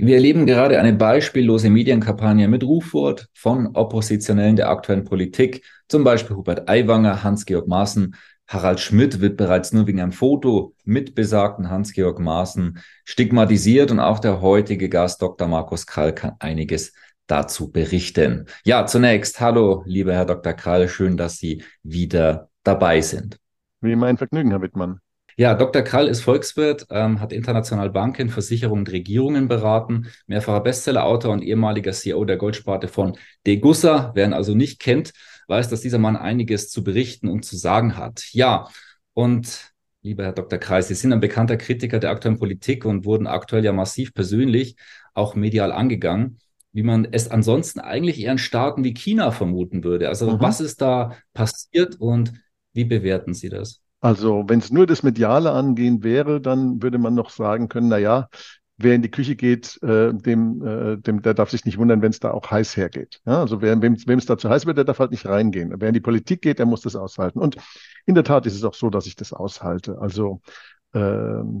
Wir erleben gerade eine beispiellose Medienkampagne mit Rufwort von Oppositionellen der aktuellen Politik, zum Beispiel Hubert Aiwanger, Hans-Georg Maaßen. Harald Schmidt wird bereits nur wegen einem Foto mit besagten Hans-Georg Maaßen stigmatisiert und auch der heutige Gast Dr. Markus Krall kann einiges dazu berichten. Ja, zunächst, hallo, lieber Herr Dr. Krall, schön, dass Sie wieder dabei sind. Wie mein Vergnügen, Herr Wittmann. Ja, Dr. Krall ist Volkswirt, ähm, hat international Banken, Versicherungen und Regierungen beraten, mehrfacher Bestsellerautor und ehemaliger CEO der Goldsparte von Degussa. Wer ihn also nicht kennt, weiß, dass dieser Mann einiges zu berichten und zu sagen hat. Ja, und lieber Herr Dr. Krall, Sie sind ein bekannter Kritiker der aktuellen Politik und wurden aktuell ja massiv persönlich, auch medial angegangen wie man es ansonsten eigentlich eher in Staaten wie China vermuten würde. Also mhm. was ist da passiert und wie bewerten Sie das? Also wenn es nur das Mediale angehen wäre, dann würde man noch sagen können, na ja, wer in die Küche geht, äh, dem, äh, dem, der darf sich nicht wundern, wenn es da auch heiß hergeht. Ja, also wer, wem es da zu heiß wird, der darf halt nicht reingehen. Wer in die Politik geht, der muss das aushalten. Und in der Tat ist es auch so, dass ich das aushalte. Also äh,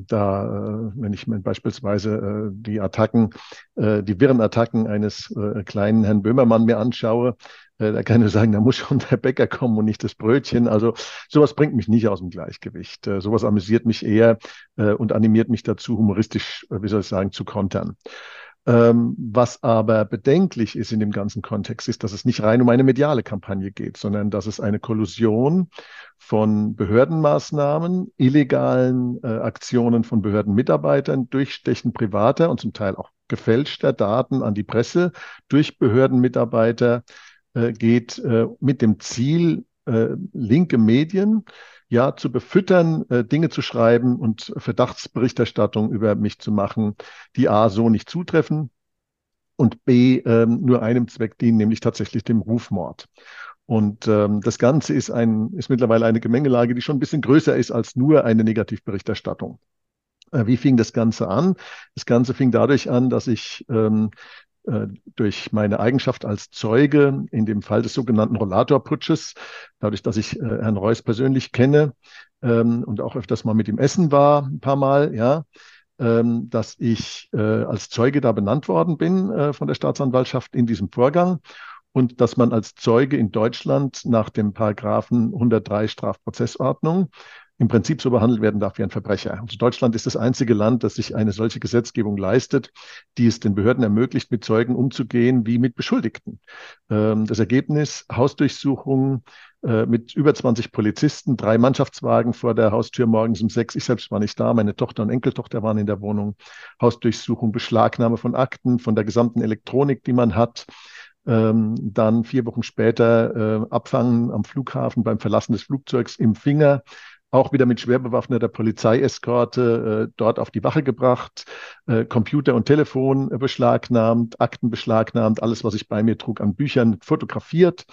da, äh, wenn ich mir beispielsweise äh, die Attacken, äh, die wirren Attacken eines kleinen Herrn Böhmermann mir anschaue, da kann ich sagen, da muss schon der Bäcker kommen und nicht das Brötchen. Also sowas bringt mich nicht aus dem Gleichgewicht. Äh, sowas amüsiert mich eher äh, und animiert mich dazu, humoristisch, äh, wie soll ich sagen, zu kontern. Ähm, was aber bedenklich ist in dem ganzen Kontext, ist, dass es nicht rein um eine mediale Kampagne geht, sondern dass es eine Kollusion von Behördenmaßnahmen, illegalen äh, Aktionen von Behördenmitarbeitern, Durchstechen privater und zum Teil auch gefälschter Daten an die Presse durch Behördenmitarbeiter äh, geht, äh, mit dem Ziel, äh, linke Medien ja, zu befüttern, äh, Dinge zu schreiben und Verdachtsberichterstattung über mich zu machen, die A so nicht zutreffen und B ähm, nur einem Zweck dienen, nämlich tatsächlich dem Rufmord. Und ähm, das Ganze ist, ein, ist mittlerweile eine Gemengelage, die schon ein bisschen größer ist als nur eine Negativberichterstattung. Äh, wie fing das Ganze an? Das Ganze fing dadurch an, dass ich ähm, äh, durch meine Eigenschaft als Zeuge in dem Fall des sogenannten Rollatorputsches, dadurch, dass ich äh, Herrn Reuss persönlich kenne ähm, und auch öfters mal mit ihm essen war, ein paar Mal, ja, ähm, dass ich äh, als Zeuge da benannt worden bin äh, von der Staatsanwaltschaft in diesem Vorgang und dass man als Zeuge in Deutschland nach dem Paragraphen 103 Strafprozessordnung im Prinzip so behandelt werden darf wie ein Verbrecher. Also Deutschland ist das einzige Land, das sich eine solche Gesetzgebung leistet, die es den Behörden ermöglicht, mit Zeugen umzugehen wie mit Beschuldigten. Ähm, das Ergebnis, Hausdurchsuchungen äh, mit über 20 Polizisten, drei Mannschaftswagen vor der Haustür morgens um sechs. Ich selbst war nicht da, meine Tochter und Enkeltochter waren in der Wohnung. Hausdurchsuchung, Beschlagnahme von Akten, von der gesamten Elektronik, die man hat. Ähm, dann vier Wochen später äh, Abfangen am Flughafen beim Verlassen des Flugzeugs im Finger, auch wieder mit schwer bewaffneter Polizeieskorte äh, dort auf die Wache gebracht, äh, Computer und Telefon beschlagnahmt, Akten beschlagnahmt, alles, was ich bei mir trug an Büchern fotografiert.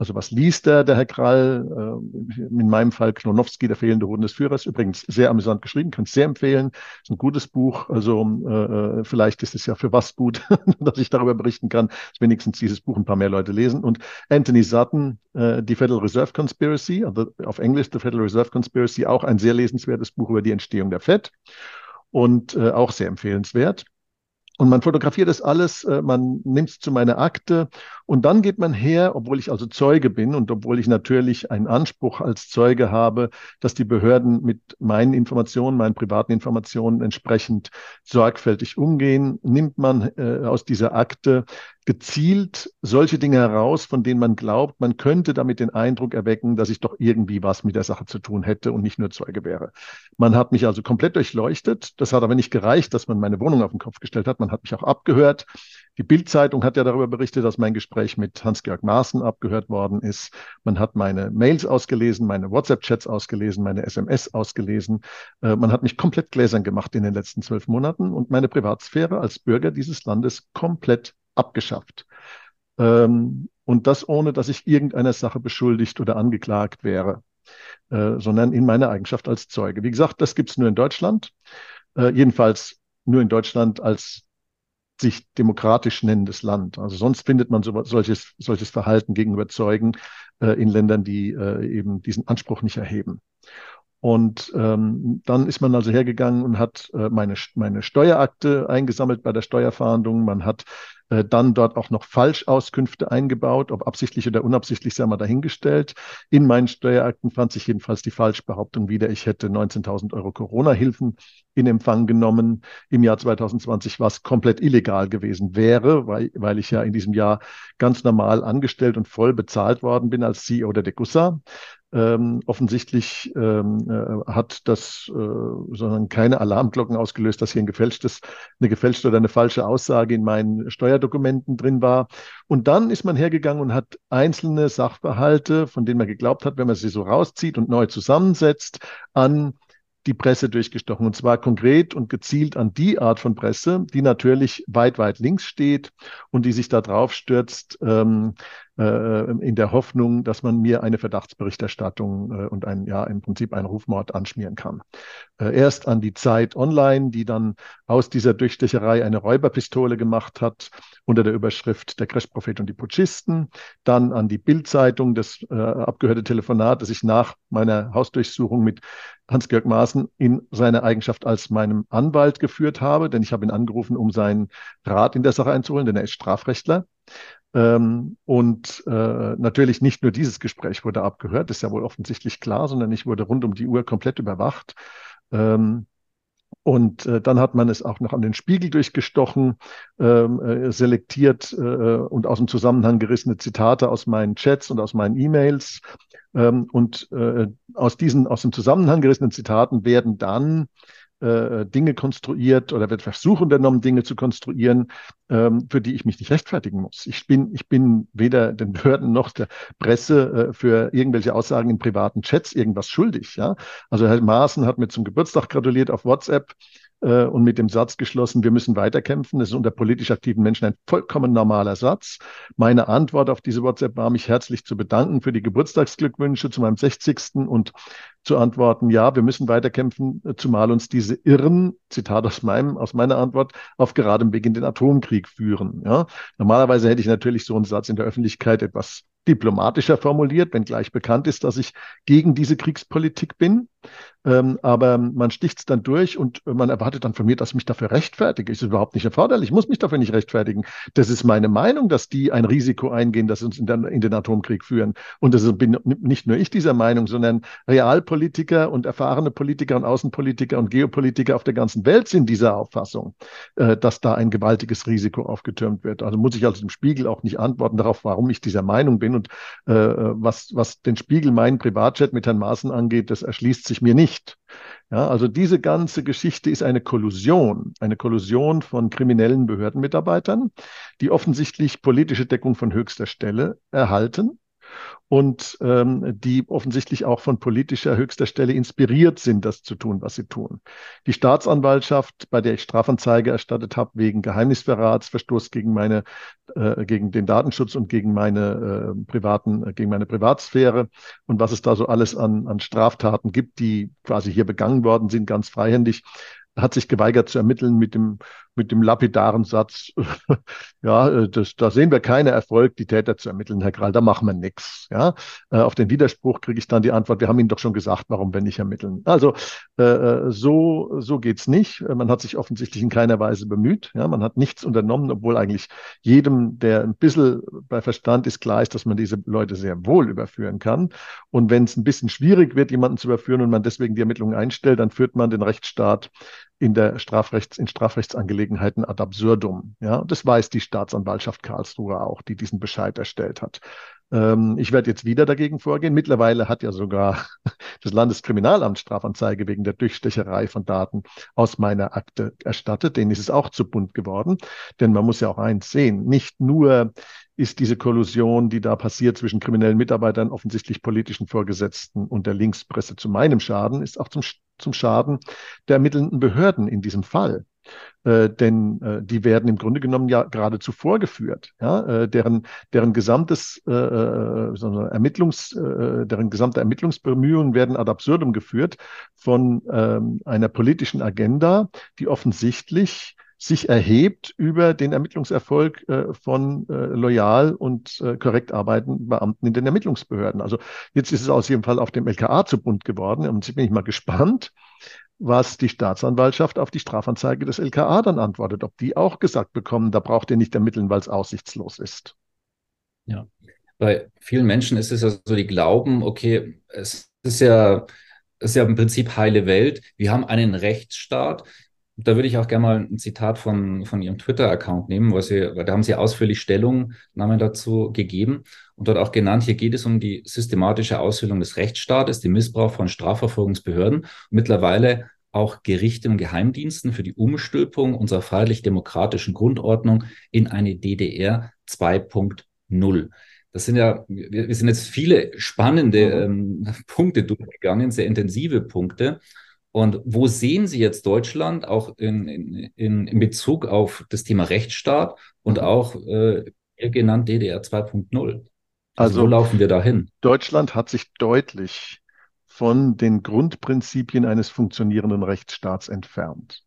Also was liest er, der Herr Krall? Äh, in meinem Fall Knonowski, der fehlende Hoden des Führers. Übrigens sehr amüsant geschrieben, kann es sehr empfehlen. Ist ein gutes Buch. Also äh, äh vielleicht ist es ja für was gut, dass ich darüber berichten kann, dass wenigstens dieses Buch ein paar mehr Leute lesen. Und Anthony Sutton, äh, die Federal Reserve Conspiracy, also auf Englisch The Federal Reserve Conspiracy, auch ein sehr lesenswertes Buch über die Entstehung der Fed und äh, auch sehr empfehlenswert. Und man fotografiert das alles, äh, man nimmt es zu meiner Akte und dann geht man her, obwohl ich also Zeuge bin und obwohl ich natürlich einen Anspruch als Zeuge habe, dass die Behörden mit meinen Informationen, meinen privaten Informationen entsprechend sorgfältig umgehen, nimmt man äh, aus dieser Akte gezielt solche Dinge heraus, von denen man glaubt, man könnte damit den Eindruck erwecken, dass ich doch irgendwie was mit der Sache zu tun hätte und nicht nur Zeuge wäre. Man hat mich also komplett durchleuchtet. Das hat aber nicht gereicht, dass man meine Wohnung auf den Kopf gestellt hat. Man hat mich auch abgehört. Die Bildzeitung hat ja darüber berichtet, dass mein Gespräch mit Hans-Georg Maaßen abgehört worden ist. Man hat meine Mails ausgelesen, meine WhatsApp-Chats ausgelesen, meine SMS ausgelesen. Äh, man hat mich komplett gläsern gemacht in den letzten zwölf Monaten und meine Privatsphäre als Bürger dieses Landes komplett abgeschafft. Ähm, und das ohne, dass ich irgendeiner Sache beschuldigt oder angeklagt wäre, äh, sondern in meiner Eigenschaft als Zeuge. Wie gesagt, das gibt es nur in Deutschland, äh, jedenfalls nur in Deutschland als sich demokratisch nennendes Land. Also sonst findet man so, solches, solches Verhalten gegenüber Zeugen äh, in Ländern, die äh, eben diesen Anspruch nicht erheben. Und ähm, dann ist man also hergegangen und hat äh, meine, meine Steuerakte eingesammelt bei der Steuerfahndung. Man hat äh, dann dort auch noch Falschauskünfte eingebaut, ob absichtlich oder unabsichtlich, sei mal dahingestellt. In meinen Steuerakten fand sich jedenfalls die Falschbehauptung wieder, ich hätte 19.000 Euro Corona-Hilfen in Empfang genommen im Jahr 2020, was komplett illegal gewesen wäre, weil, weil ich ja in diesem Jahr ganz normal angestellt und voll bezahlt worden bin als CEO der Degussa. Ähm, offensichtlich ähm, äh, hat das äh, sondern keine Alarmglocken ausgelöst, dass hier ein gefälschtes, eine gefälschte oder eine falsche Aussage in meinen Steuerdokumenten drin war. Und dann ist man hergegangen und hat einzelne Sachverhalte, von denen man geglaubt hat, wenn man sie so rauszieht und neu zusammensetzt, an die Presse durchgestochen. Und zwar konkret und gezielt an die Art von Presse, die natürlich weit, weit links steht und die sich da drauf stürzt, ähm, äh, in der Hoffnung, dass man mir eine Verdachtsberichterstattung äh, und ein, ja, im Prinzip einen Rufmord anschmieren kann. Äh, erst an die Zeit online, die dann aus dieser Durchstecherei eine Räuberpistole gemacht hat, unter der Überschrift Der Crashprophet und die Putschisten. Dann an die Bildzeitung, das äh, abgehörte Telefonat, das ich nach meiner Hausdurchsuchung mit Hans-Georg Maaßen in seiner Eigenschaft als meinem Anwalt geführt habe, denn ich habe ihn angerufen, um seinen Rat in der Sache einzuholen, denn er ist Strafrechtler. Ähm, und äh, natürlich nicht nur dieses Gespräch wurde abgehört, ist ja wohl offensichtlich klar, sondern ich wurde rund um die Uhr komplett überwacht. Ähm, und äh, dann hat man es auch noch an den Spiegel durchgestochen, ähm, äh, selektiert äh, und aus dem Zusammenhang gerissene Zitate aus meinen Chats und aus meinen E-Mails. Ähm, und äh, aus diesen, aus dem Zusammenhang gerissenen Zitaten werden dann äh, Dinge konstruiert oder wird Versuch unternommen, Dinge zu konstruieren, ähm, für die ich mich nicht rechtfertigen muss. Ich bin, ich bin weder den Behörden noch der Presse äh, für irgendwelche Aussagen in privaten Chats irgendwas schuldig. Ja? Also Herr Maaßen hat mir zum Geburtstag gratuliert auf WhatsApp äh, und mit dem Satz geschlossen, wir müssen weiterkämpfen. Das ist unter politisch aktiven Menschen ein vollkommen normaler Satz. Meine Antwort auf diese WhatsApp war, mich herzlich zu bedanken für die Geburtstagsglückwünsche zu meinem 60. und zu antworten, ja, wir müssen weiterkämpfen, zumal uns diese Irren, Zitat aus meinem, aus meiner Antwort, auf geradem Weg in den Atomkrieg führen. Ja. Normalerweise hätte ich natürlich so einen Satz in der Öffentlichkeit etwas diplomatischer formuliert, wenngleich bekannt ist, dass ich gegen diese Kriegspolitik bin. Ähm, aber man sticht es dann durch und man erwartet dann von mir, dass ich mich dafür rechtfertige. Ist überhaupt nicht erforderlich. Ich muss mich dafür nicht rechtfertigen. Das ist meine Meinung, dass die ein Risiko eingehen, das uns in, den, in den Atomkrieg führen. Und das bin nicht nur ich dieser Meinung, sondern Realpolitiker und erfahrene Politiker und Außenpolitiker und Geopolitiker auf der ganzen Welt sind dieser Auffassung, äh, dass da ein gewaltiges Risiko aufgetürmt wird. Also muss ich also im Spiegel auch nicht antworten darauf, warum ich dieser Meinung bin. Und äh, was, was den Spiegel, meinen Privatchat mit Herrn Maaßen angeht, das erschließt sich mir nicht. Ja, also diese ganze Geschichte ist eine Kollusion, eine Kollusion von kriminellen Behördenmitarbeitern, die offensichtlich politische Deckung von höchster Stelle erhalten und ähm, die offensichtlich auch von politischer höchster Stelle inspiriert sind, das zu tun, was sie tun. Die Staatsanwaltschaft, bei der ich Strafanzeige erstattet habe wegen Geheimnisverrats, Verstoß gegen meine, äh, gegen den Datenschutz und gegen meine äh, privaten, äh, gegen meine Privatsphäre und was es da so alles an, an Straftaten gibt, die quasi hier begangen worden sind, ganz freihändig, hat sich geweigert zu ermitteln mit dem mit dem lapidaren Satz, ja, äh, das, da sehen wir keine Erfolg, die Täter zu ermitteln, Herr Krall, da machen wir nichts. Ja? Äh, auf den Widerspruch kriege ich dann die Antwort, wir haben Ihnen doch schon gesagt, warum wir nicht ermitteln. Also äh, äh so, so geht's nicht. Man hat sich offensichtlich in keiner Weise bemüht. Ja? Man hat nichts unternommen, obwohl eigentlich jedem, der ein bisschen bei Verstand ist, klar ist, dass man diese Leute sehr wohl überführen kann. Und wenn es ein bisschen schwierig wird, jemanden zu überführen und man deswegen die Ermittlungen einstellt, dann führt man den Rechtsstaat in der Strafrechts, in Strafrechtsangelegenheiten ad absurdum. Ja, das weiß die Staatsanwaltschaft Karlsruhe auch, die diesen Bescheid erstellt hat. Ähm, ich werde jetzt wieder dagegen vorgehen. Mittlerweile hat ja sogar das Landeskriminalamt Strafanzeige wegen der Durchstecherei von Daten aus meiner Akte erstattet. Denen ist es auch zu bunt geworden. Denn man muss ja auch eins sehen. Nicht nur ist diese Kollusion, die da passiert zwischen kriminellen Mitarbeitern, offensichtlich politischen Vorgesetzten und der Linkspresse zu meinem Schaden, ist auch zum, zum Schaden der ermittelnden Behörden in diesem Fall. Äh, denn äh, die werden im Grunde genommen ja geradezu vorgeführt. Ja? Äh, deren, deren gesamtes äh, äh Ermittlungs, äh, deren gesamte Ermittlungsbemühungen werden ad absurdum geführt von ähm, einer politischen Agenda, die offensichtlich sich erhebt über den Ermittlungserfolg äh, von äh, loyal und äh, korrekt arbeitenden Beamten in den Ermittlungsbehörden. Also jetzt ist es aus jedem Fall auf dem LKA zu bunt geworden und jetzt bin ich mal gespannt, was die Staatsanwaltschaft auf die Strafanzeige des LKA dann antwortet, ob die auch gesagt bekommen, da braucht ihr nicht ermitteln, weil es aussichtslos ist. Ja, bei vielen Menschen ist es ja so, die glauben, okay, es ist ja, es ist ja im Prinzip heile Welt. Wir haben einen Rechtsstaat. Da würde ich auch gerne mal ein Zitat von, von Ihrem Twitter-Account nehmen, weil, Sie, weil da haben Sie ausführlich Stellungnahmen dazu gegeben und dort auch genannt, hier geht es um die systematische Aushöhlung des Rechtsstaates, den Missbrauch von Strafverfolgungsbehörden mittlerweile auch Gerichte und Geheimdiensten für die Umstülpung unserer freiheitlich-demokratischen Grundordnung in eine DDR 2.0. Das sind ja, wir, wir sind jetzt viele spannende mhm. ähm, Punkte durchgegangen, sehr intensive Punkte. Und wo sehen Sie jetzt Deutschland auch in, in, in Bezug auf das Thema Rechtsstaat und mhm. auch äh, genannt DDR 2.0? Also, also wo laufen wir dahin? Deutschland hat sich deutlich von den Grundprinzipien eines funktionierenden Rechtsstaats entfernt.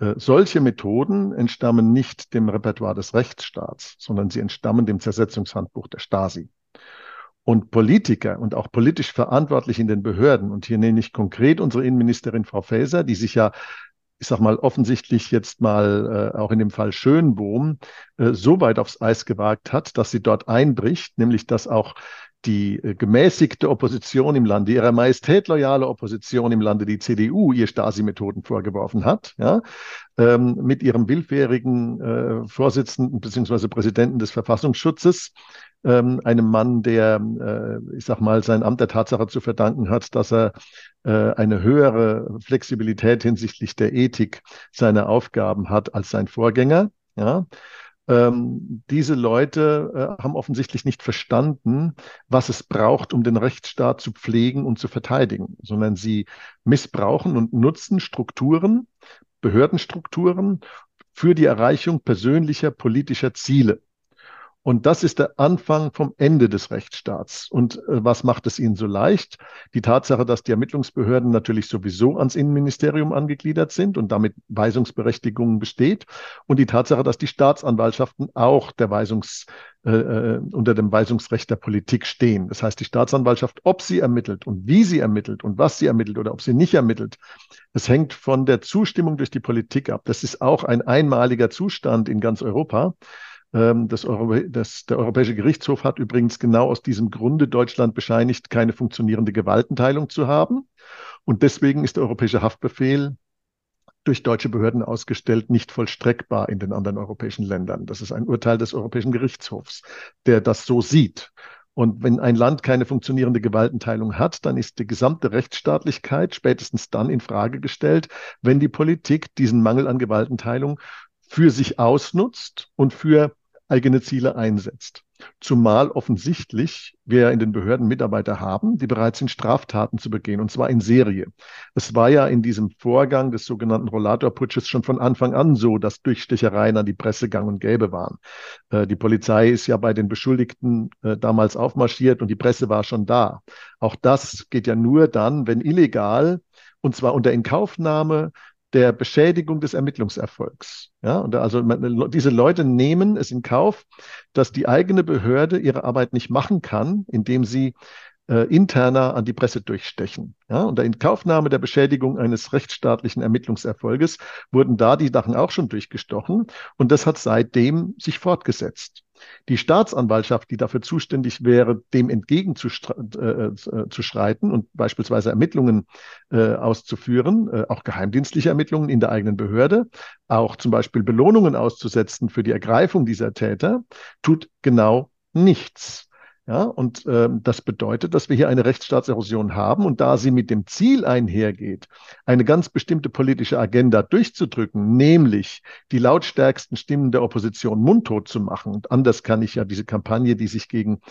Äh, solche Methoden entstammen nicht dem Repertoire des Rechtsstaats, sondern sie entstammen dem Zersetzungshandbuch der Stasi. Und Politiker und auch politisch verantwortlich in den Behörden, und hier nenne ich konkret unsere Innenministerin Frau Faeser, die sich ja ich sag mal, offensichtlich jetzt mal äh, auch in dem Fall Schönbohm äh, so weit aufs Eis gewagt hat, dass sie dort einbricht, nämlich dass auch die äh, gemäßigte Opposition im Lande, ihrer Majestät loyale Opposition im Lande, die CDU, ihr Stasi-Methoden vorgeworfen hat, ja, ähm, mit ihrem willfährigen äh, Vorsitzenden bzw. Präsidenten des Verfassungsschutzes, ähm, einem Mann, der, äh, ich sag mal, sein Amt der Tatsache zu verdanken hat, dass er äh, eine höhere Flexibilität hinsichtlich der Ethik seiner Aufgaben hat als sein Vorgänger, ja, ähm, diese Leute äh, haben offensichtlich nicht verstanden, was es braucht, um den Rechtsstaat zu pflegen und zu verteidigen, sondern sie missbrauchen und nutzen Strukturen, Behördenstrukturen für die Erreichung persönlicher politischer Ziele. Und das ist der Anfang vom Ende des Rechtsstaats. Und äh, was macht es ihnen so leicht? Die Tatsache, dass die Ermittlungsbehörden natürlich sowieso ans Innenministerium angegliedert sind und damit Weisungsberechtigung besteht. Und die Tatsache, dass die Staatsanwaltschaften auch der Weisungs, äh, äh, unter dem Weisungsrecht der Politik stehen. Das heißt, die Staatsanwaltschaft, ob sie ermittelt und wie sie ermittelt und was sie ermittelt oder ob sie nicht ermittelt, das hängt von der Zustimmung durch die Politik ab. Das ist auch ein einmaliger Zustand in ganz Europa. Ähm, das, Europ das, der Europäische Gerichtshof hat übrigens genau aus diesem Grunde Deutschland bescheinigt, keine funktionierende Gewaltenteilung zu haben. Und deswegen ist der Europäische Haftbefehl durch deutsche Behörden ausgestellt, nicht vollstreckbar in den anderen europäischen Ländern. Das ist ein Urteil des Europäischen Gerichtshofs, der das so sieht. Und wenn ein Land keine funktionierende Gewaltenteilung hat, dann ist die gesamte Rechtsstaatlichkeit spätestens dann in Frage gestellt, wenn die Politik diesen Mangel an Gewaltenteilung für sich ausnutzt und für eigene Ziele einsetzt. Zumal offensichtlich wir in den Behörden Mitarbeiter haben, die bereit sind, Straftaten zu begehen, und zwar in Serie. Es war ja in diesem Vorgang des sogenannten Rollatorputsches schon von Anfang an so, dass Durchstechereien an die Presse gang und gäbe waren. Äh, die Polizei ist ja bei den Beschuldigten äh, damals aufmarschiert und die Presse war schon da. Auch das geht ja nur dann, wenn illegal und zwar unter Inkaufnahme der Beschädigung des Ermittlungserfolgs. Ja, und also diese Leute nehmen es in Kauf, dass die eigene Behörde ihre Arbeit nicht machen kann, indem sie äh, interner an die Presse durchstechen. Ja, unter Inkaufnahme der Beschädigung eines rechtsstaatlichen Ermittlungserfolges wurden da die Sachen auch schon durchgestochen und das hat seitdem sich fortgesetzt. Die Staatsanwaltschaft, die dafür zuständig wäre, dem entgegenzuschreiten äh, äh und beispielsweise Ermittlungen äh, auszuführen, äh, auch geheimdienstliche Ermittlungen in der eigenen Behörde, auch zum Beispiel Belohnungen auszusetzen für die Ergreifung dieser Täter, tut genau nichts. Ja, und äh, das bedeutet, dass wir hier eine Rechtsstaatserosion haben und da sie mit dem Ziel einhergeht, eine ganz bestimmte politische Agenda durchzudrücken, nämlich die lautstärksten Stimmen der Opposition mundtot zu machen. Und anders kann ich ja diese Kampagne, die sich gegen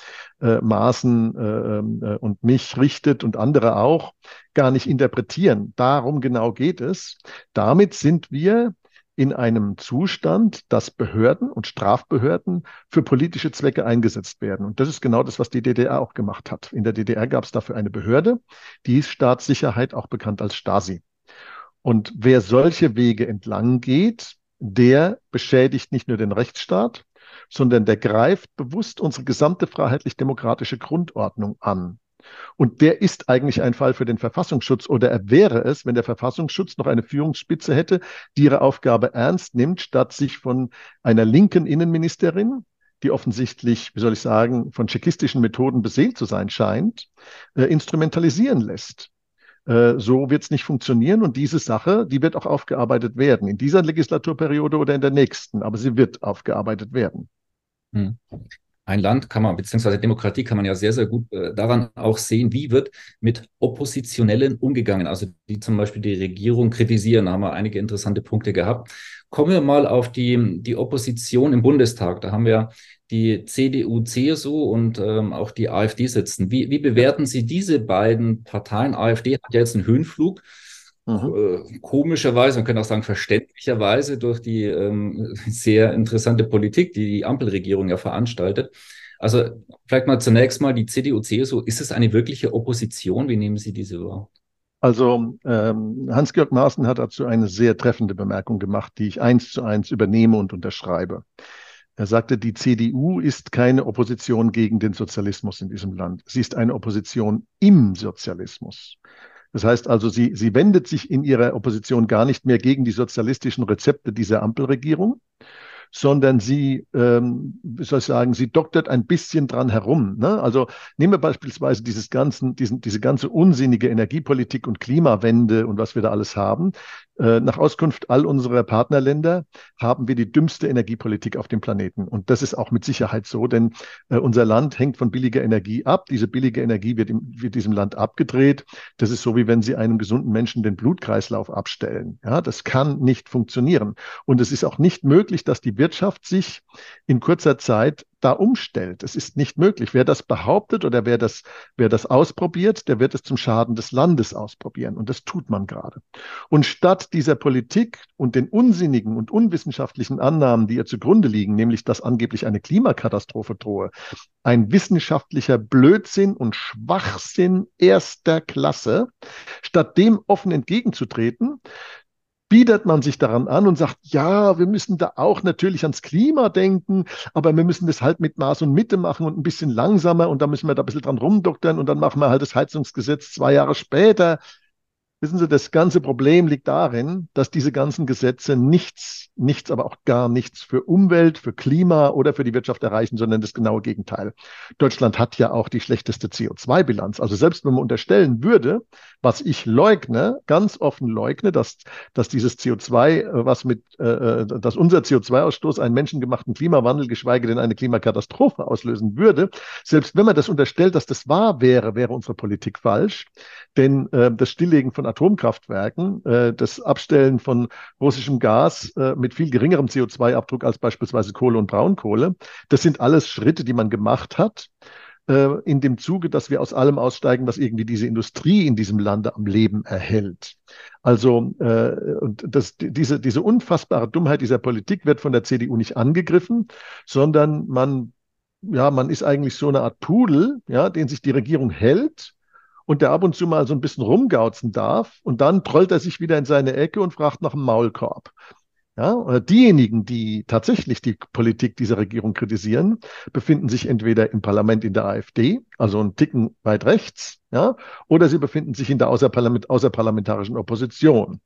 äh, Maßen äh, äh, und mich richtet und andere auch, gar nicht interpretieren. Darum genau geht es. Damit sind wir in einem Zustand, dass Behörden und Strafbehörden für politische Zwecke eingesetzt werden. Und das ist genau das, was die DDR auch gemacht hat. In der DDR gab es dafür eine Behörde, die hieß Staatssicherheit, auch bekannt als Stasi. Und wer solche Wege entlang geht, der beschädigt nicht nur den Rechtsstaat, sondern der greift bewusst unsere gesamte freiheitlich-demokratische Grundordnung an. Und der ist eigentlich ein Fall für den Verfassungsschutz oder er wäre es, wenn der Verfassungsschutz noch eine Führungsspitze hätte, die ihre Aufgabe ernst nimmt, statt sich von einer linken Innenministerin, die offensichtlich, wie soll ich sagen, von tschechistischen Methoden beseelt zu sein scheint, äh, instrumentalisieren lässt. Äh, so wird es nicht funktionieren und diese Sache, die wird auch aufgearbeitet werden, in dieser Legislaturperiode oder in der nächsten, aber sie wird aufgearbeitet werden. Hm ein Land kann man, beziehungsweise Demokratie kann man ja sehr, sehr gut äh, daran auch sehen, wie wird mit Oppositionellen umgegangen, also die zum Beispiel die Regierung kritisieren. Da haben wir einige interessante Punkte gehabt. Kommen wir mal auf die, die Opposition im Bundestag. Da haben wir die CDU, CSU und ähm, auch die AfD sitzen. Wie, wie bewerten Sie diese beiden Parteien? AfD hat ja jetzt einen Höhenflug. Mhm. Äh, komischerweise, man könnte auch sagen verständlicherweise durch die ähm, sehr interessante Politik, die die Ampelregierung ja veranstaltet. Also vielleicht mal zunächst mal die CDU, CSU. Ist es eine wirkliche Opposition? Wie nehmen Sie diese wahr? Also ähm, Hans-Georg Maaßen hat dazu eine sehr treffende Bemerkung gemacht, die ich eins zu eins übernehme und unterschreibe. Er sagte, die CDU ist keine Opposition gegen den Sozialismus in diesem Land. Sie ist eine Opposition im Sozialismus. Das heißt also, sie, sie wendet sich in ihrer Opposition gar nicht mehr gegen die sozialistischen Rezepte dieser Ampelregierung, sondern sie, ähm, wie soll ich sagen, sie doktert ein bisschen dran herum. Ne? Also nehmen wir beispielsweise dieses ganzen, diesen, diese ganze unsinnige Energiepolitik und Klimawende und was wir da alles haben. Äh, nach Auskunft all unserer Partnerländer haben wir die dümmste Energiepolitik auf dem Planeten. Und das ist auch mit Sicherheit so, denn äh, unser Land hängt von billiger Energie ab. Diese billige Energie wird, im, wird diesem Land abgedreht. Das ist so, wie wenn Sie einem gesunden Menschen den Blutkreislauf abstellen. Ja, das kann nicht funktionieren. Und es ist auch nicht möglich, dass die Wirtschaft sich in kurzer Zeit da umstellt. Es ist nicht möglich. Wer das behauptet oder wer das, wer das ausprobiert, der wird es zum Schaden des Landes ausprobieren. Und das tut man gerade. Und statt dieser Politik und den unsinnigen und unwissenschaftlichen Annahmen, die ihr zugrunde liegen, nämlich dass angeblich eine Klimakatastrophe drohe, ein wissenschaftlicher Blödsinn und Schwachsinn erster Klasse, statt dem offen entgegenzutreten, bietet man sich daran an und sagt, ja, wir müssen da auch natürlich ans Klima denken, aber wir müssen das halt mit Maß und Mitte machen und ein bisschen langsamer und da müssen wir da ein bisschen dran rumdoktern und dann machen wir halt das Heizungsgesetz zwei Jahre später. Wissen Sie, das ganze Problem liegt darin, dass diese ganzen Gesetze nichts, nichts, aber auch gar nichts für Umwelt, für Klima oder für die Wirtschaft erreichen, sondern das genaue Gegenteil. Deutschland hat ja auch die schlechteste CO2-Bilanz. Also selbst wenn man unterstellen würde, was ich leugne, ganz offen leugne, dass, dass dieses CO2, äh, was mit, äh, äh dass unser CO2-Ausstoß einen menschengemachten Klimawandel, geschweige denn eine Klimakatastrophe auslösen würde, selbst wenn man das unterstellt, dass das wahr wäre, wäre unsere Politik falsch. Denn äh, das Stilllegen von Atomkraftwerken, äh, das Abstellen von russischem Gas äh, mit viel geringerem CO2-Abdruck als beispielsweise Kohle und Braunkohle, das sind alles Schritte, die man gemacht hat äh, in dem Zuge, dass wir aus allem aussteigen, was irgendwie diese Industrie in diesem Lande am Leben erhält. Also äh, und das, diese, diese unfassbare Dummheit dieser Politik wird von der CDU nicht angegriffen, sondern man, ja, man ist eigentlich so eine Art Pudel, ja, den sich die Regierung hält und der ab und zu mal so ein bisschen rumgauzen darf und dann trollt er sich wieder in seine Ecke und fragt nach einem Maulkorb. Ja, diejenigen, die tatsächlich die Politik dieser Regierung kritisieren, befinden sich entweder im Parlament in der AfD, also einen Ticken weit rechts, ja, oder sie befinden sich in der außerparlament außerparlamentarischen Opposition.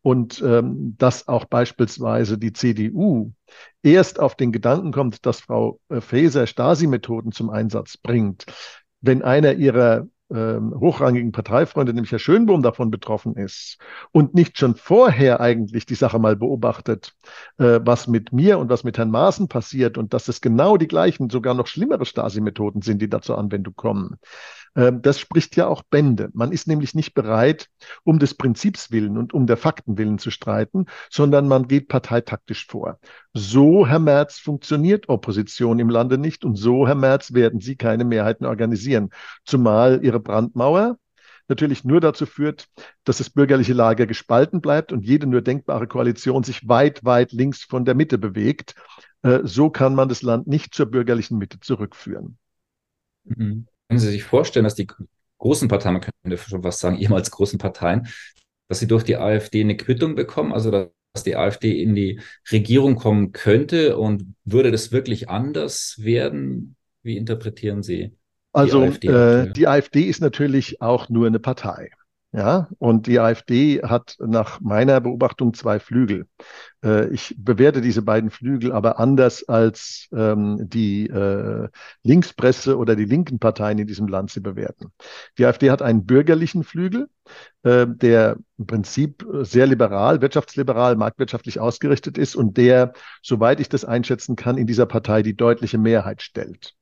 Und ähm, dass auch beispielsweise die CDU erst auf den Gedanken kommt, dass Frau äh, Faeser Stasi-Methoden zum Einsatz bringt, wenn einer ihrer ähm, hochrangigen Parteifreunde, nämlich Herr Schönbohm, davon betroffen ist und nicht schon vorher eigentlich die Sache mal beobachtet, äh, was mit mir und was mit Herrn Maaßen passiert und dass es genau die gleichen, sogar noch schlimmere Stasi-Methoden sind, die da zur Anwendung kommen, ähm, das spricht ja auch Bände. Man ist nämlich nicht bereit, um des Prinzips willen und um der Fakten willen zu streiten, sondern man geht parteitaktisch vor. So, Herr Merz, funktioniert Opposition im Lande nicht und so, Herr Merz, werden Sie keine Mehrheiten organisieren. Zumal Ihre Brandmauer natürlich nur dazu führt, dass das bürgerliche Lager gespalten bleibt und jede nur denkbare Koalition sich weit, weit links von der Mitte bewegt. Äh, so kann man das Land nicht zur bürgerlichen Mitte zurückführen. Mhm. Können Sie sich vorstellen, dass die großen Parteien, man könnte schon was sagen, ehemals großen Parteien, dass sie durch die AfD eine Quittung bekommen, also die AfD in die Regierung kommen könnte? Und würde das wirklich anders werden? Wie interpretieren Sie? Also die AfD, äh, die AfD ist natürlich auch nur eine Partei. Ja, und die AfD hat nach meiner Beobachtung zwei Flügel. Äh, ich bewerte diese beiden Flügel aber anders als ähm, die äh, Linkspresse oder die linken Parteien in diesem Land sie bewerten. Die AfD hat einen bürgerlichen Flügel, äh, der im Prinzip sehr liberal, wirtschaftsliberal, marktwirtschaftlich ausgerichtet ist und der, soweit ich das einschätzen kann, in dieser Partei die deutliche Mehrheit stellt.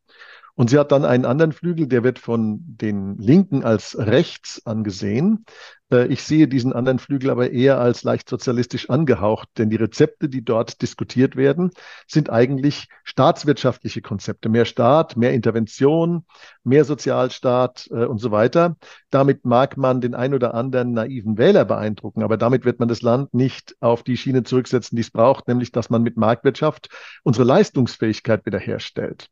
Und sie hat dann einen anderen Flügel, der wird von den Linken als rechts angesehen. Äh, ich sehe diesen anderen Flügel aber eher als leicht sozialistisch angehaucht, denn die Rezepte, die dort diskutiert werden, sind eigentlich staatswirtschaftliche Konzepte. Mehr Staat, mehr Intervention, mehr Sozialstaat äh, und so weiter. Damit mag man den ein oder anderen naiven Wähler beeindrucken, aber damit wird man das Land nicht auf die Schiene zurücksetzen, die es braucht, nämlich dass man mit Marktwirtschaft unsere Leistungsfähigkeit wiederherstellt.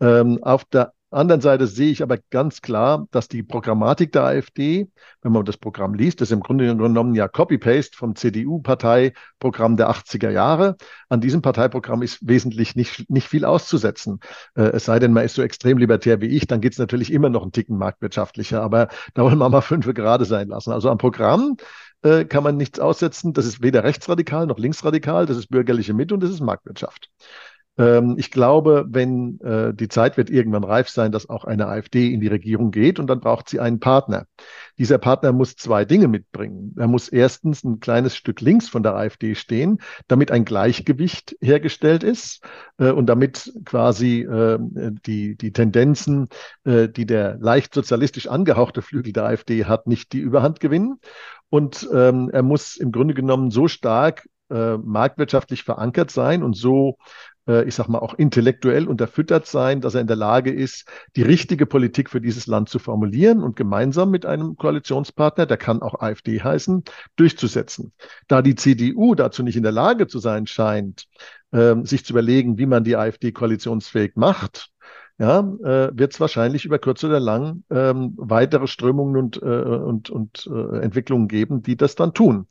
Ähm, auf der anderen Seite sehe ich aber ganz klar, dass die Programmatik der AfD, wenn man das Programm liest, das ist im Grunde genommen ja Copy-Paste vom CDU-Parteiprogramm der 80er Jahre. An diesem Parteiprogramm ist wesentlich nicht, nicht viel auszusetzen. Äh, es sei denn, man ist so extrem libertär wie ich, dann geht es natürlich immer noch einen Ticken marktwirtschaftlicher, aber da wollen wir mal fünf gerade sein lassen. Also am Programm äh, kann man nichts aussetzen. Das ist weder rechtsradikal noch linksradikal, das ist bürgerliche Mitte und das ist Marktwirtschaft. Ähm, ich glaube, wenn äh, die Zeit wird irgendwann reif sein, dass auch eine AfD in die Regierung geht und dann braucht sie einen Partner. Dieser Partner muss zwei Dinge mitbringen. Er muss erstens ein kleines Stück links von der AfD stehen, damit ein Gleichgewicht hergestellt ist äh, und damit quasi äh, die, die Tendenzen, äh, die der leicht sozialistisch angehauchte Flügel der AfD hat, nicht die Überhand gewinnen. Und ähm, er muss im Grunde genommen so stark äh, marktwirtschaftlich verankert sein und so ich sag mal, auch intellektuell unterfüttert sein, dass er in der Lage ist, die richtige Politik für dieses Land zu formulieren und gemeinsam mit einem Koalitionspartner, der kann auch AfD heißen, durchzusetzen. Da die CDU dazu nicht in der Lage zu sein scheint, äh, sich zu überlegen, wie man die AfD koalitionsfähig macht, ja, äh, wird es wahrscheinlich über kurz oder lang ähm, weitere Strömungen und, äh, und, und äh, Entwicklungen geben, die das dann tun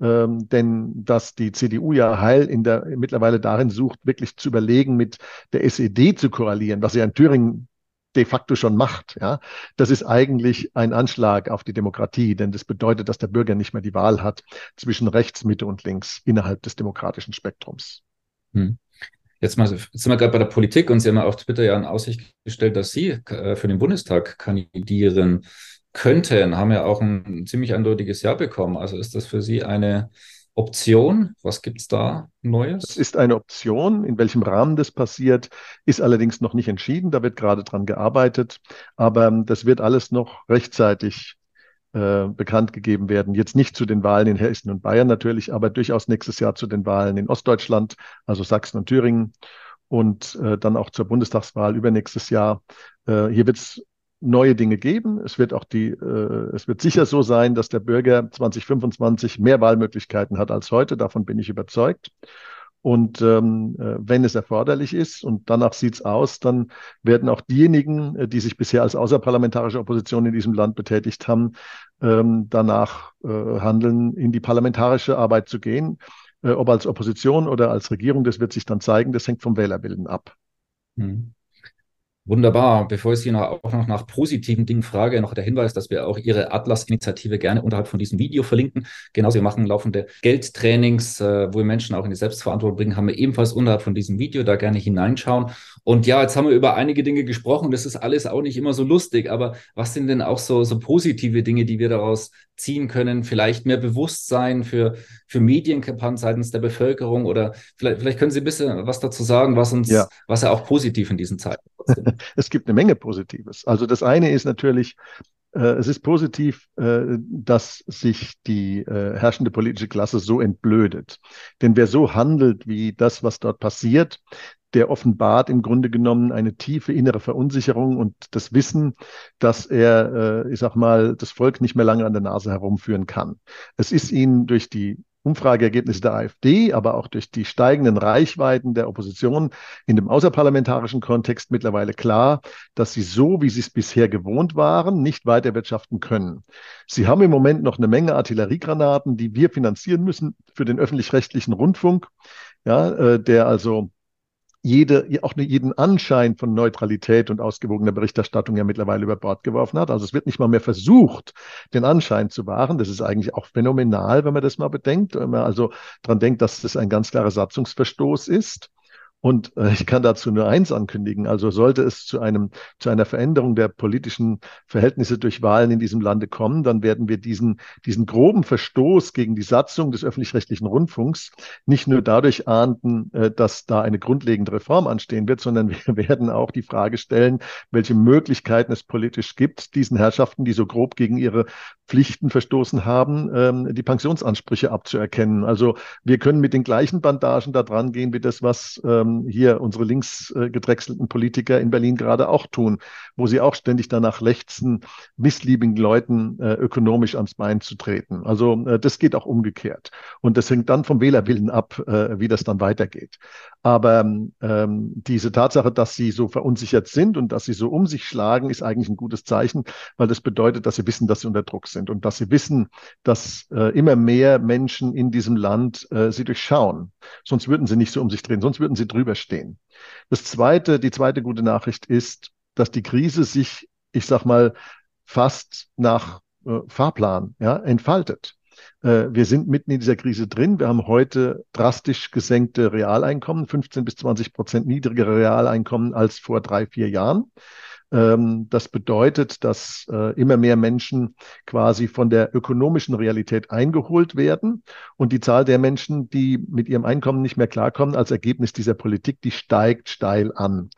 ähm, denn dass die CDU ja Heil in der, mittlerweile darin sucht, wirklich zu überlegen, mit der SED zu koalieren, was sie in Thüringen de facto schon macht. Ja, das ist eigentlich ein Anschlag auf die Demokratie, denn das bedeutet, dass der Bürger nicht mehr die Wahl hat zwischen rechts, Mitte und links innerhalb des demokratischen Spektrums. Hm. Jetzt, mal, jetzt sind wir gerade bei der Politik und Sie haben ja auf Twitter ja in Aussicht gestellt, dass Sie äh, für den Bundestag kandidieren könnten, haben ja auch ein ziemlich eindeutiges Ja bekommen. Also ist das für Sie eine Option? Was gibt es da Neues? Es ist eine Option. In welchem Rahmen das passiert, ist allerdings noch nicht entschieden. Da wird gerade dran gearbeitet. Aber das wird alles noch rechtzeitig äh, bekannt gegeben werden. Jetzt nicht zu den Wahlen in Hessen und Bayern natürlich, aber durchaus nächstes Jahr zu den Wahlen in Ostdeutschland, also Sachsen und Thüringen und äh, dann auch zur Bundestagswahl übernächstes Jahr. Äh, hier wird es neue Dinge geben. Es wird auch die, äh, es wird sicher so sein, dass der Bürger 2025 mehr Wahlmöglichkeiten hat als heute. Davon bin ich überzeugt. Und ähm, äh, wenn es erforderlich ist, und danach sieht's aus, dann werden auch diejenigen, äh, die sich bisher als außerparlamentarische Opposition in diesem Land betätigt haben, ähm, danach äh, handeln, in die parlamentarische Arbeit zu gehen. Äh, ob als Opposition oder als Regierung, das wird sich dann zeigen. Das hängt vom Wählerwillen ab. Hm. Wunderbar. Bevor ich Sie noch, auch noch nach positiven Dingen frage, noch der Hinweis, dass wir auch Ihre Atlas-Initiative gerne unterhalb von diesem Video verlinken. Genauso, wir machen laufende Geldtrainings, äh, wo wir Menschen auch in die Selbstverantwortung bringen, haben wir ebenfalls unterhalb von diesem Video, da gerne hineinschauen. Und ja, jetzt haben wir über einige Dinge gesprochen. Das ist alles auch nicht immer so lustig, aber was sind denn auch so, so positive Dinge, die wir daraus ziehen können? Vielleicht mehr Bewusstsein für, für Medienkampagnen seitens der Bevölkerung oder vielleicht, vielleicht können Sie ein bisschen was dazu sagen, was uns, ja, was ja auch positiv in diesen Zeiten ist. es gibt eine Menge Positives. Also das eine ist natürlich, äh, es ist positiv, äh, dass sich die äh, herrschende politische Klasse so entblödet. Denn wer so handelt wie das, was dort passiert, der offenbart im Grunde genommen eine tiefe innere Verunsicherung und das Wissen, dass er, äh, ich sag mal, das Volk nicht mehr lange an der Nase herumführen kann. Es ist ihnen durch die Umfrageergebnisse der AfD, aber auch durch die steigenden Reichweiten der Opposition in dem außerparlamentarischen Kontext mittlerweile klar, dass sie so, wie sie es bisher gewohnt waren, nicht weiter wirtschaften können. Sie haben im Moment noch eine Menge Artilleriegranaten, die wir finanzieren müssen für den öffentlich-rechtlichen Rundfunk, ja, äh, der also jede, auch jeden Anschein von Neutralität und ausgewogener Berichterstattung ja mittlerweile über Bord geworfen hat. Also es wird nicht mal mehr versucht, den Anschein zu wahren. Das ist eigentlich auch phänomenal, wenn man das mal bedenkt, wenn man also dran denkt, dass das ein ganz klarer Satzungsverstoß ist. Und äh, ich kann dazu nur eins ankündigen. Also sollte es zu einem, zu einer Veränderung der politischen Verhältnisse durch Wahlen in diesem Lande kommen, dann werden wir diesen, diesen groben Verstoß gegen die Satzung des öffentlich-rechtlichen Rundfunks nicht nur dadurch ahnden, äh, dass da eine grundlegende Reform anstehen wird, sondern wir werden auch die Frage stellen, welche Möglichkeiten es politisch gibt, diesen Herrschaften, die so grob gegen ihre Pflichten verstoßen haben, ähm, die Pensionsansprüche abzuerkennen. Also wir können mit den gleichen Bandagen da dran gehen, wie das, was ähm, hier unsere links gedrechselten Politiker in Berlin gerade auch tun, wo sie auch ständig danach lechzen, missliebigen Leuten äh, ökonomisch ans Bein zu treten. Also äh, das geht auch umgekehrt. Und das hängt dann vom Wählerwillen ab, äh, wie das dann weitergeht. Aber ähm, diese Tatsache, dass sie so verunsichert sind und dass sie so um sich schlagen, ist eigentlich ein gutes Zeichen, weil das bedeutet, dass sie wissen, dass sie unter Druck sind und dass sie wissen, dass immer mehr Menschen in diesem Land sie durchschauen. Sonst würden sie nicht so um sich drehen, sonst würden sie drüber stehen. Das zweite, die zweite gute Nachricht ist, dass die Krise sich, ich sag mal, fast nach äh, Fahrplan ja, entfaltet. Äh, wir sind mitten in dieser Krise drin. Wir haben heute drastisch gesenkte Realeinkommen, 15 bis 20 Prozent niedrigere Realeinkommen als vor drei, vier Jahren. Ähm, das bedeutet, dass äh, immer mehr Menschen quasi von der ökonomischen Realität eingeholt werden und die Zahl der Menschen, die mit ihrem Einkommen nicht mehr klarkommen, als Ergebnis dieser Politik, die steigt steil an.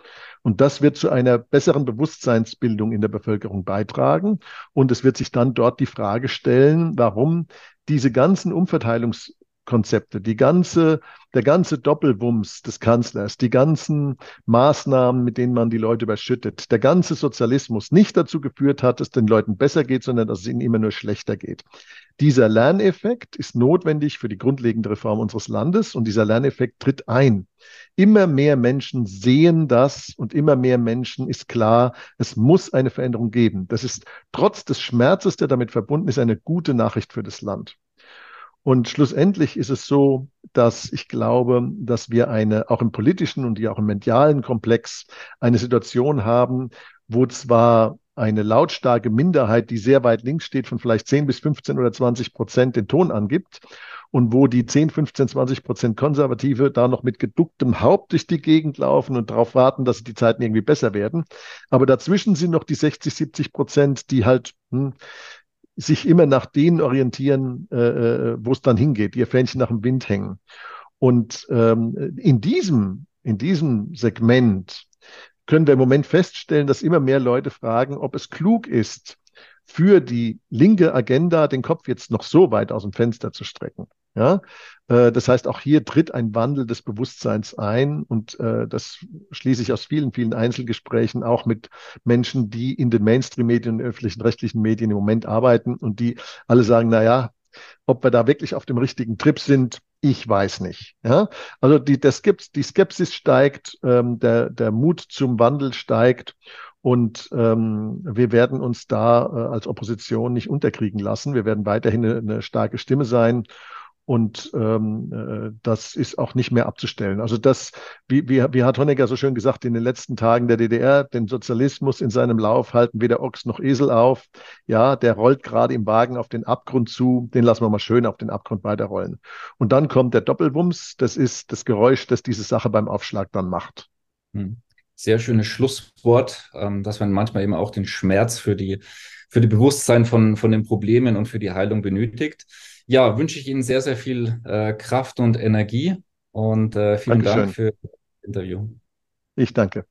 Und das wird zu einer besseren Bewusstseinsbildung in der Bevölkerung beitragen. Und es wird sich dann dort die Frage stellen, warum diese ganzen Umverteilungs Konzepte, die ganze, der ganze Doppelwumms des Kanzlers, die ganzen Maßnahmen, mit denen man die Leute überschüttet, der ganze Sozialismus nicht dazu geführt hat, dass den Leuten besser geht, sondern dass es ihnen immer nur schlechter geht. Dieser Lerneffekt ist notwendig für die grundlegende Reform unseres Landes und dieser Lerneffekt tritt ein. Immer mehr Menschen sehen das und immer mehr Menschen ist klar, es muss eine Veränderung geben. Das ist trotz des Schmerzes, der damit verbunden ist, eine gute Nachricht für das Land. Und schlussendlich ist es so, dass ich glaube, dass wir eine, auch im politischen und ja auch im medialen Komplex, eine Situation haben, wo zwar eine lautstarke Minderheit, die sehr weit links steht, von vielleicht 10 bis 15 oder 20 Prozent den Ton angibt und wo die 10, 15, 20 Prozent Konservative da noch mit geducktem Haupt durch die Gegend laufen und darauf warten, dass die Zeiten irgendwie besser werden. Aber dazwischen sind noch die 60, 70 Prozent, die halt hm, sich immer nach denen orientieren, äh, äh, wo es dann hingeht, ihr Fähnchen nach dem Wind hängen. Und ähm, in diesem, in diesem Segment können wir im Moment feststellen, dass immer mehr Leute fragen, ob es klug ist, für die linke Agenda den Kopf jetzt noch so weit aus dem Fenster zu strecken. Ja, äh, das heißt, auch hier tritt ein Wandel des Bewusstseins ein und äh, das schließe ich aus vielen, vielen Einzelgesprächen auch mit Menschen, die in den Mainstream-Medien öffentlichen rechtlichen Medien im Moment arbeiten und die alle sagen, na ja, ob wir da wirklich auf dem richtigen Trip sind, ich weiß nicht. Ja? Also die, der Skepsis, die Skepsis steigt, ähm, der, der Mut zum Wandel steigt und ähm, wir werden uns da äh, als Opposition nicht unterkriegen lassen. Wir werden weiterhin eine, eine starke Stimme sein und ähm, äh, das ist auch nicht mehr abzustellen. Also das, wie, wie, wie hat Honecker so schön gesagt, in den letzten Tagen der DDR, den Sozialismus in seinem Lauf halten weder Ochs noch Esel auf. Ja, der rollt gerade im Wagen auf den Abgrund zu, den lassen wir mal schön auf den Abgrund weiterrollen. Und dann kommt der Doppelwumms, das ist das Geräusch, das diese Sache beim Aufschlag dann macht. Hm. Sehr schönes Schlusswort, ähm, dass man manchmal eben auch den Schmerz für die, für die Bewusstsein von, von den Problemen und für die Heilung benötigt ja, wünsche ich Ihnen sehr, sehr viel äh, Kraft und Energie und äh, vielen Dankeschön. Dank für das Interview. Ich danke.